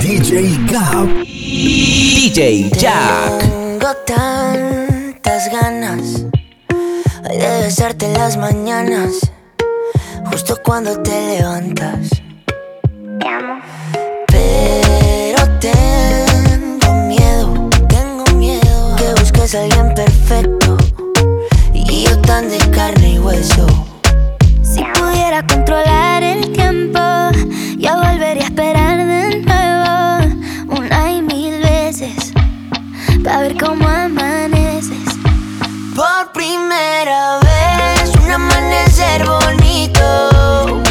DJ Gab. DJ Jack. Tengo tantas ganas de besarte en las mañanas, justo cuando te levantas. Te amo. Pero tengo miedo, tengo miedo que busques a alguien perfecto y yo tan de carne y hueso. Si pudiera controlar el tiempo, yo volvería a esperar para ver cómo amaneces. Por primera vez, un amanecer bonito.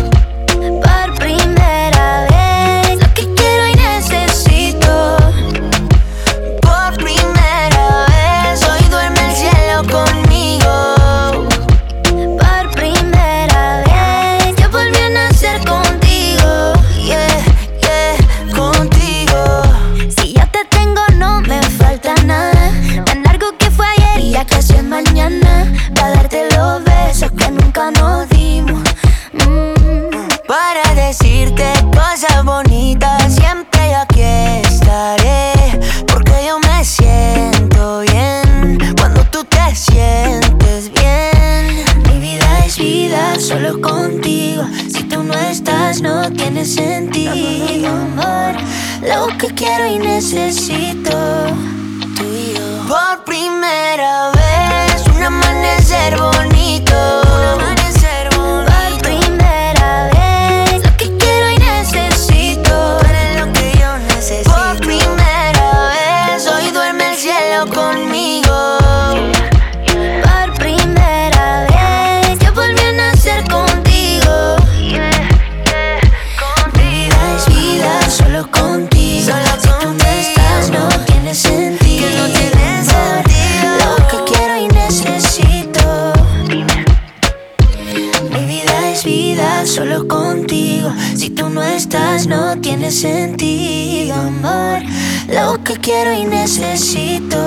quiero y necesito.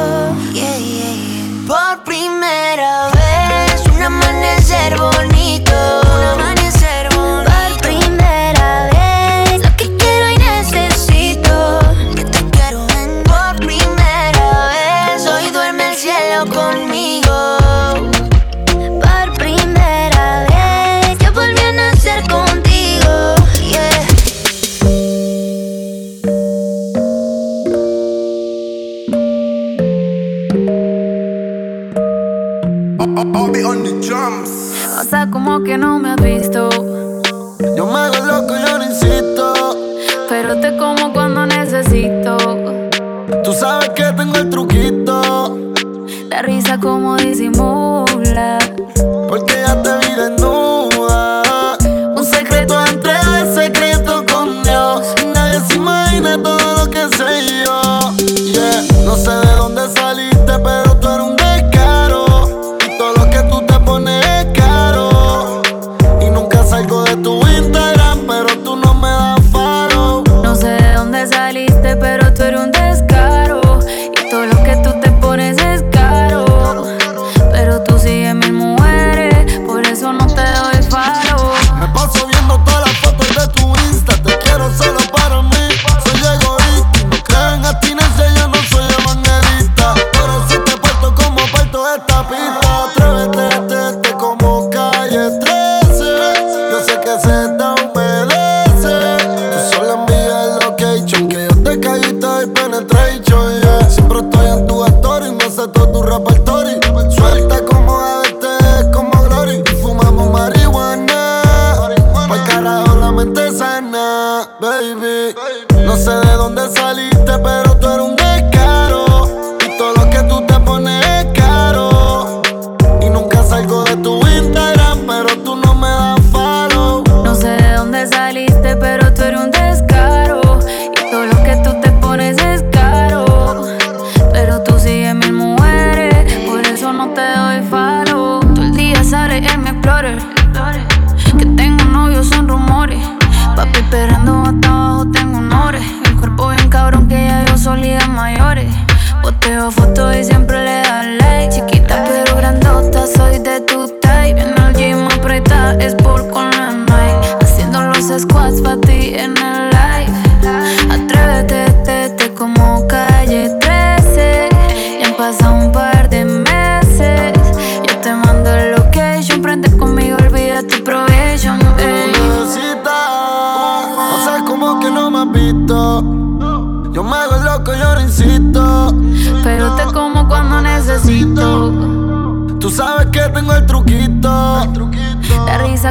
Por primera vez, un amanecer bonito. Un amanecer como que no me has visto. Yo me hago loco, yo no insisto. Pero te como cuando necesito. Tú sabes que tengo el truquito. La risa como disimula. Porque ya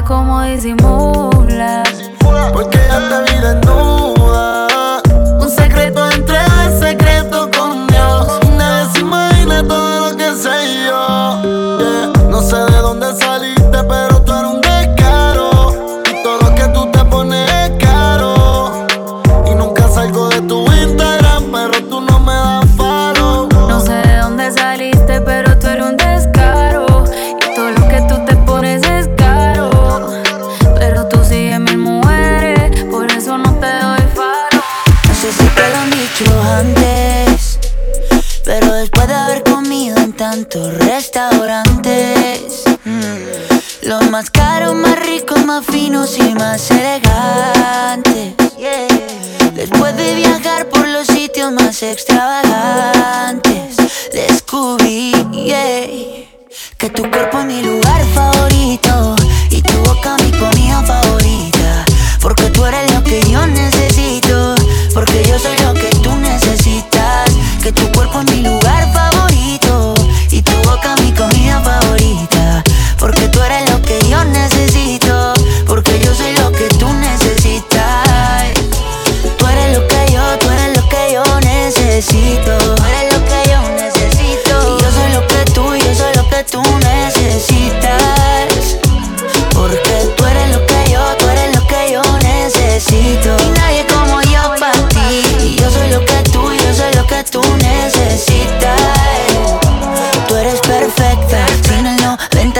como disimula.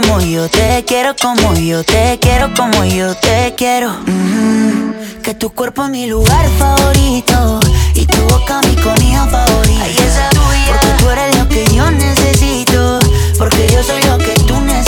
Como yo te quiero, como yo te quiero, como yo te quiero. Mm, que tu cuerpo es mi lugar favorito y tu boca mi comida favorita. Porque tú eres lo que yo necesito, porque yo soy lo que tú necesitas.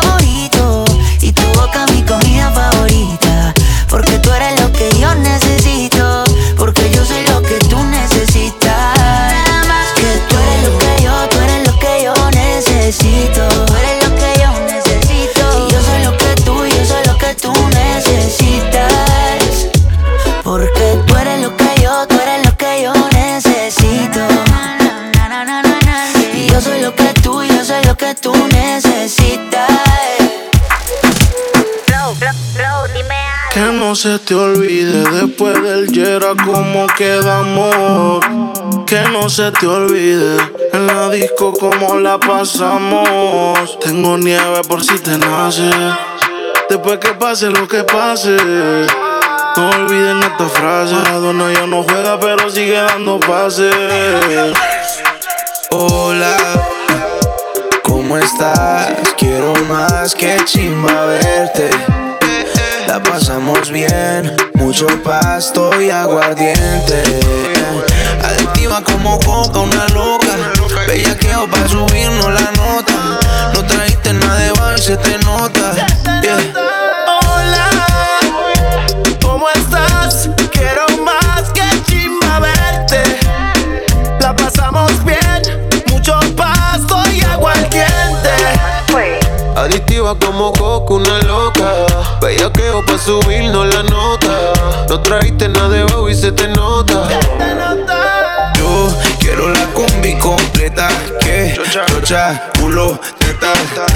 se te olvide después del Yera cómo quedamos. Que no se te olvide en la disco cómo la pasamos. Tengo nieve por si te nace. Después que pase lo que pase. No olviden esta frase. Maradona ya no juega, pero sigue dando pases. Hola, ¿cómo estás? Quiero más que chimba verte pasamos bien. Mucho pasto y aguardiente. Adictiva como coca, una loca. Bellaqueo pa' subirnos la nota. No trajiste nada de bar, se te nota. Yeah. Hola, ¿cómo estás? Adictiva como coco, una loca. o pa' subirnos la nota. No trajiste nada de y se te nota. Yo quiero la combi completa. Que chocha, culo, teta.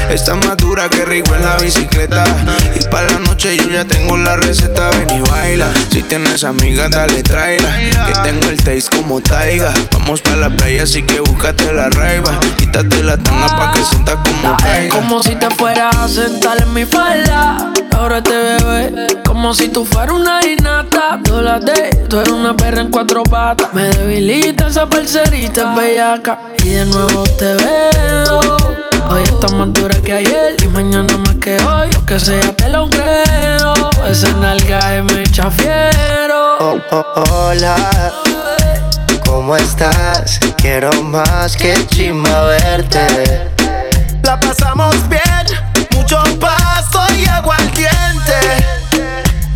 Está más dura que rico en la bicicleta. Y para la noche yo ya tengo la receta. Ven y baila. Si tienes amigas, dale traila. Que tengo el taste como taiga. Vamos para la playa, así que búscate la raiva. Quítate la tanga pa' que sientas como caiga. Como si te fueras a sentar en mi falda. Ahora te bebé. Como si tú fueras una innata. de, tú eres una perra en cuatro patas. Me debilita esa parcerita bellaca. Y de nuevo te veo. Hoy está más dura que ayer y mañana más que hoy. Lo que sea te lo creo. Esa nalga es me chafiero. Oh, oh, hola. ¿Cómo estás? Quiero más que chima verte. La pasamos bien, mucho pasto aguardiente.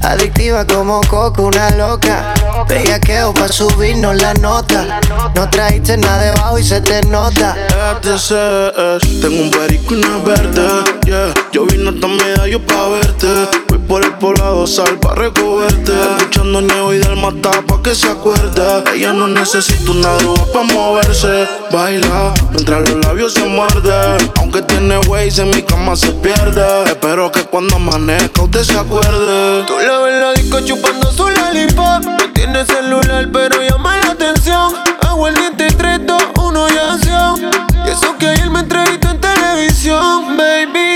Adictiva como coco, una loca. Bellaqueo pa' subirnos la nota. No traiste nada debajo y se te nota. Tengo un perico y una verde. Yeah. Yo vine hasta medallo pa' verte. Por el poblado sal pa' recogerte. Escuchando Neo y del mata pa' que se acuerde. Ella no necesita una droga pa' moverse. Baila mientras los labios se muerden. Aunque tiene ways en mi cama se pierde. Espero que cuando amanezca usted se acuerde la en la disco chupando su lollipop. No tiene celular, pero llama la atención. Hago el diente 3, 2, 1 y acción. Y eso que ayer me entrevistó en televisión. Baby,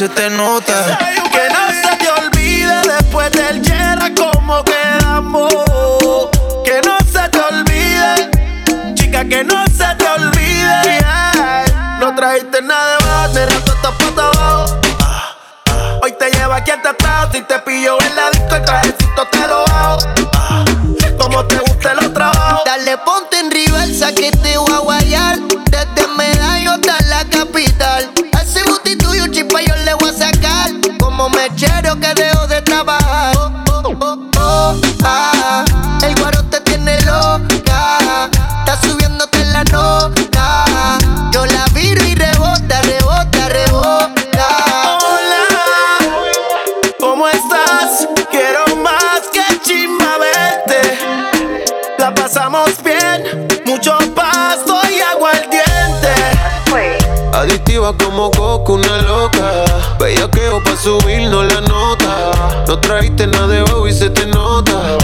se te nota. Que no se te olvide después del Yera como quedamos. Que no se te olvide, chica, que no se te olvide. No trajiste nada de baile, rato estás pata abajo. Hoy te lleva aquí al tratado, si te pillo en la disco, el trajecito te lo como te guste los trabajos. Dale, ponte en reversa que te voy subirnos la nota. No trajiste nada de bajo y se te nota.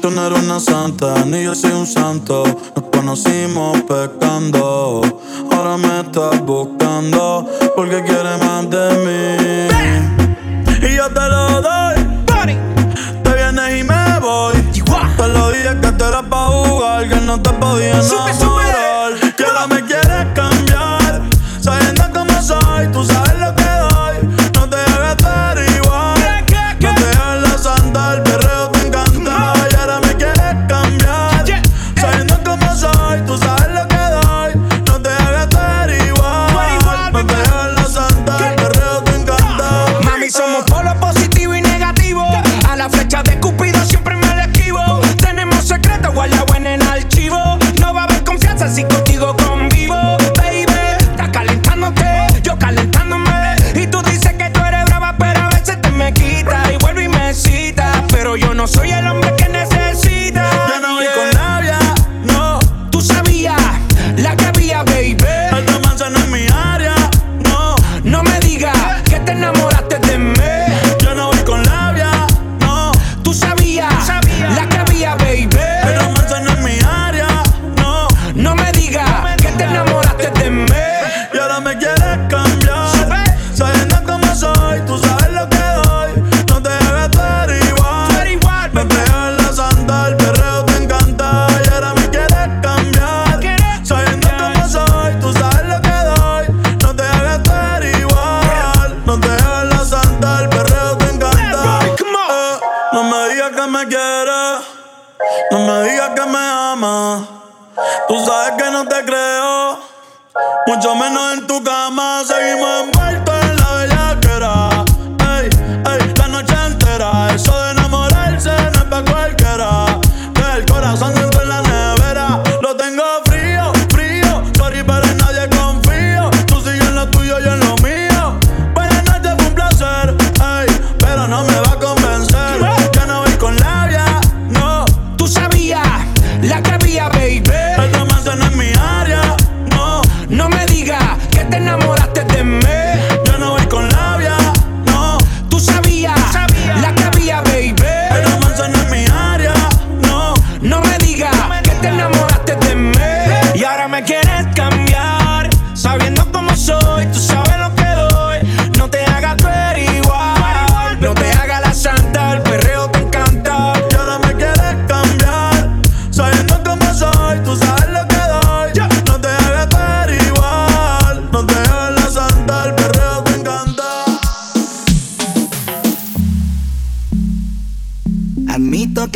Tú no eres una santa, ni yo soy un santo. Nos conocimos pecando. Ahora me estás buscando porque quieres más de mí.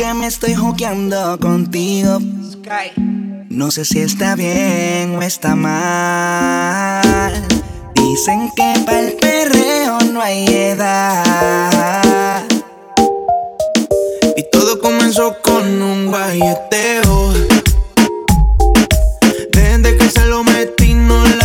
que me estoy juqueando contigo. No sé si está bien o está mal. Dicen que para el perreo no hay edad. Y todo comenzó con un balleteo. Desde que se lo metí no la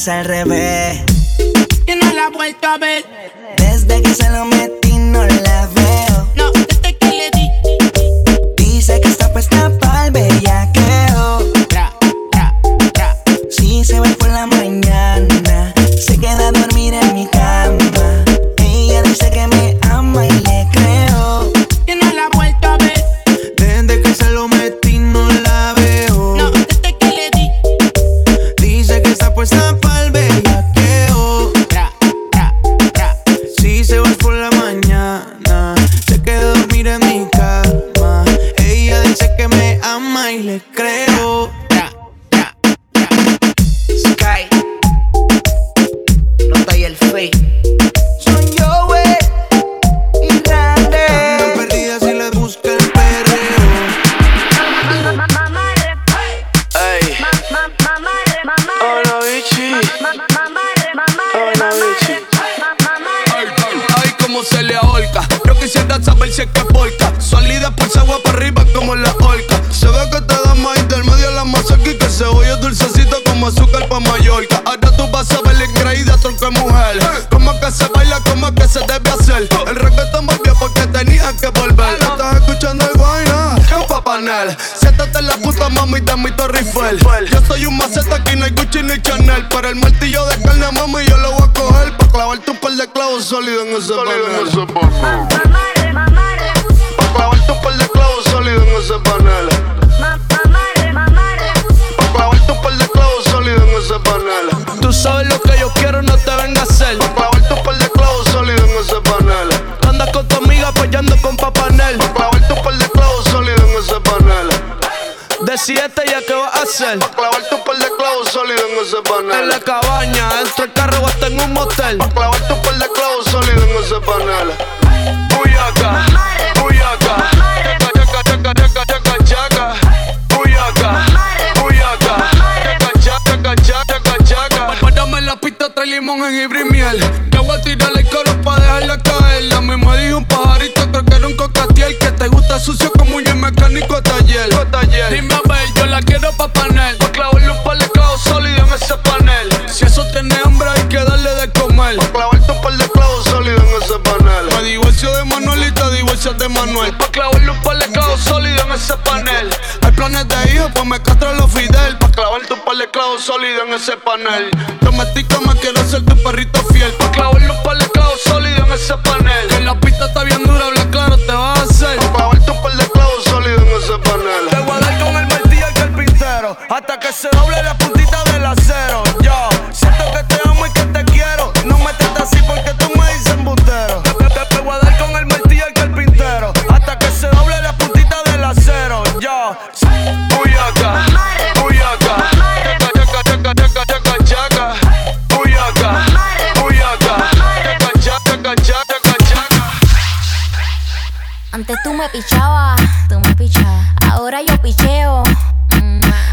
es al revés. Un papanel. Siéntate en la puta mami de mi Torre Eiffel. Yo soy un maceta, aquí no hay Gucci ni Chanel. Pero el martillo de carne, mami, yo lo voy a coger. Pa' clavarte un par de clavos sólidos en ese panel. Pa' clavarte un par de clavos sólidos en ese panel. Pa' clavarte un par de clavos sólidos en ese panel. Tú sabes lo que yo quiero, no te venga a hacer. Pa' clavarte un par de clavos sólidos en ese panel. Andas con tu amiga apoyando con Papanel. 7, ya qué vas a hacer. Pa' clavar tu par de clavos sólidos en ese panel. En la cabaña, dentro del carro hasta en un motel. Pa' clavar tu par de clavos sólidos en ese panel. Buyaca, buyaca, buyaca, buyaca, la pista, trae limón, jengibre y miel. Yo voy a tirarle coro pa' dejarla caer. La misma dijo un pajarito, creo que era un cocatiel. Que te gusta sucio como un mecánico de taller. Quiero pa' panel. Pa' clavarle un par de clavos sólidos en ese panel. Si eso tiene hambre, hay que darle de comer. Pa' clavarte un par de clavos sólidos en ese panel. Me divorcio de Manuel y te divorcias de Manuel. Pa' clavarle un par de clavos sólidos en ese panel. Hay planes de hijo, pues me castro los Fidel. Pa' clavarte un par de clavos sólidos en ese panel. Domestícame, quiero ser tu perrito fiel. Pa' clavarle un par de clavos sólidos en ese panel. Que la pista está bien dura, Hasta que se doble la puntita del acero. Yo siento que te amo y que te quiero. No me trates así porque tú me dices embustero. Te, te- te voy a dar con el martillo el carpintero. Hasta que se doble la puntita del acero. Yo Buyaca, buyaca. Chaca, chaca, chaca, chaca, chaca. Buyaca, buyaca. Chaca, chaca, chaca, chaca. Antes tú me pichabas, tú me pichabas. Ahora yo picheo.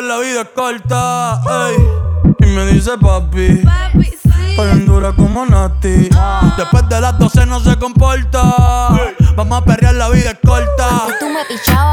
Perrear, la vida es corta. ey. Y me dice papi. Está bien dura como Nati. Después de las 12 no se comporta. Vamos a perrear, la vida es corta. Antes tú me pichabas,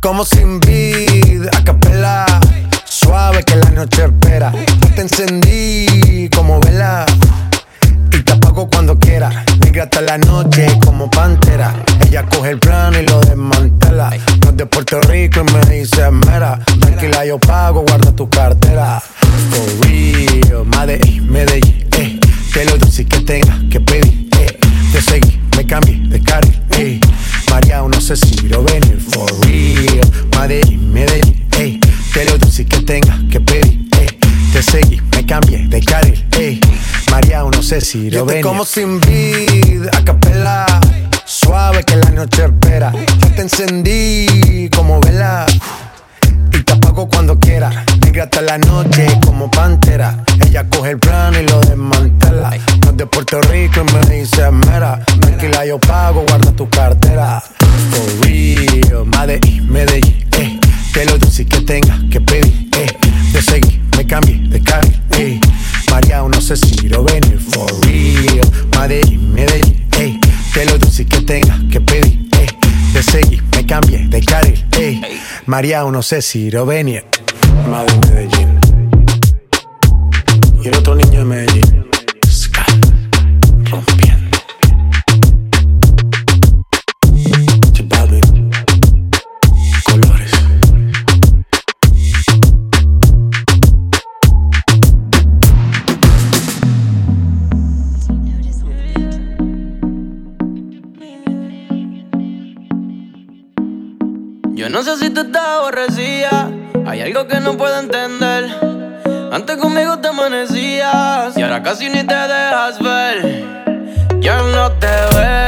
como sin vida, a capela. Suave que la noche espera. Te encendí como vela y te apago cuando quiera. Negra hasta la noche como pantera. Ella coge el plano y lo desmantela. No es de Puerto Rico y me dice mera. Tranquila, yo pago, guarda tu cartera. For real, madre, eh, Medellín, eh. Te lo dulce que tenga que pedir, eh. Te seguí, me cambié de carril se sirvió venir for real. Medellín, Medellín, ey. Te lo dulce que tenga que pedir, ey. Te seguí, me cambié de carril, ey. María, no sé si lo venir. como sin vida, a capela. Suave que la noche espera. Yo te encendí como vela te apago cuando quiera. Negra hasta la noche como pantera. Ella coge el plan y lo desmantela. No de Puerto Rico y me dice mera. Tranquila, yo pago, guarda tu cartera. For real, Madrid, Medellín, eh. Que lo dulce que tenga que pedir, eh. Te seguí, me cambié de carril, eh. Mariano, Ceci, Rovenia. Madre de Antes conmigo te amanecías y ahora casi ni te dejas ver. Ya no te veo.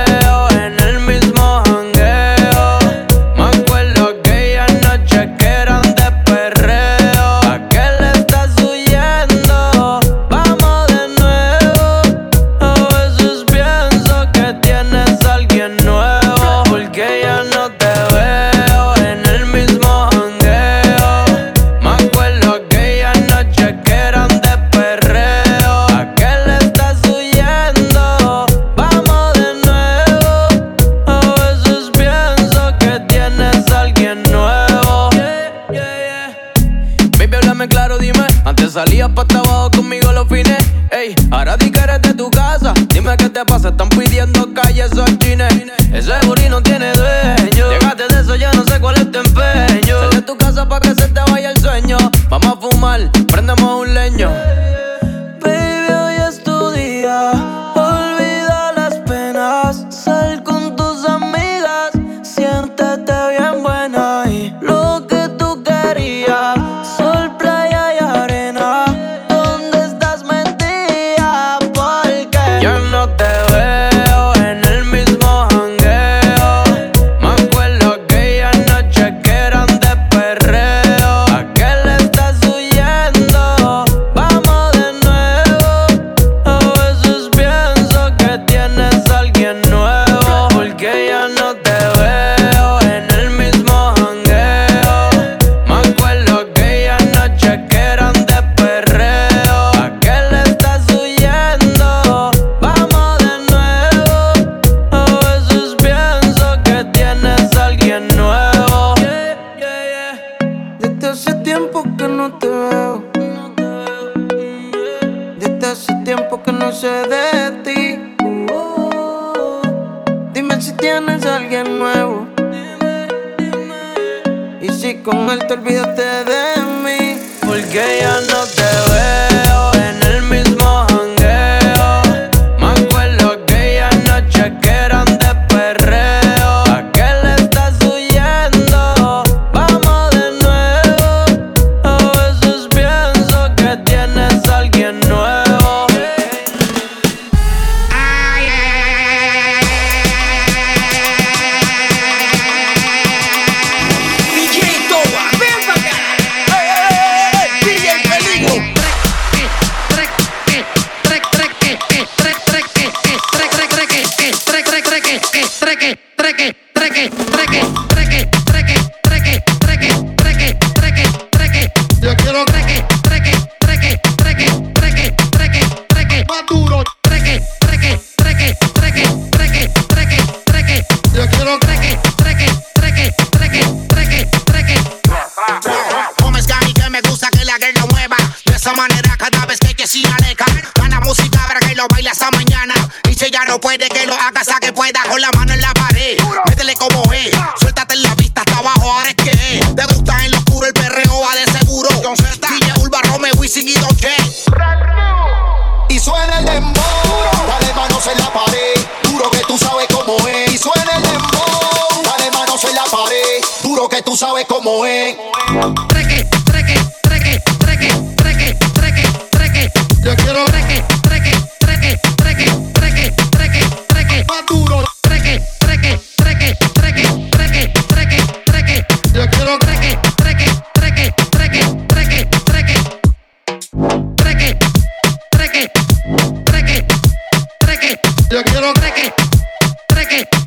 lo baila esa mañana. Y si ya no puede, que lo haga, hasta que pueda. Con la mano en la pared, métele como es. Suéltate en la vista hasta abajo, ahora es que es. Te gusta en lo oscuro el perreo, va de seguro. Con Z, DJ Urba, Romeo, Wisin y Doche. Y suena el dembow, dale manos en la pared. Duro que tú sabes cómo es. Y suena el dembow, dale manos en la pared. Duro que tú sabes cómo es. Yo quiero treque, treque.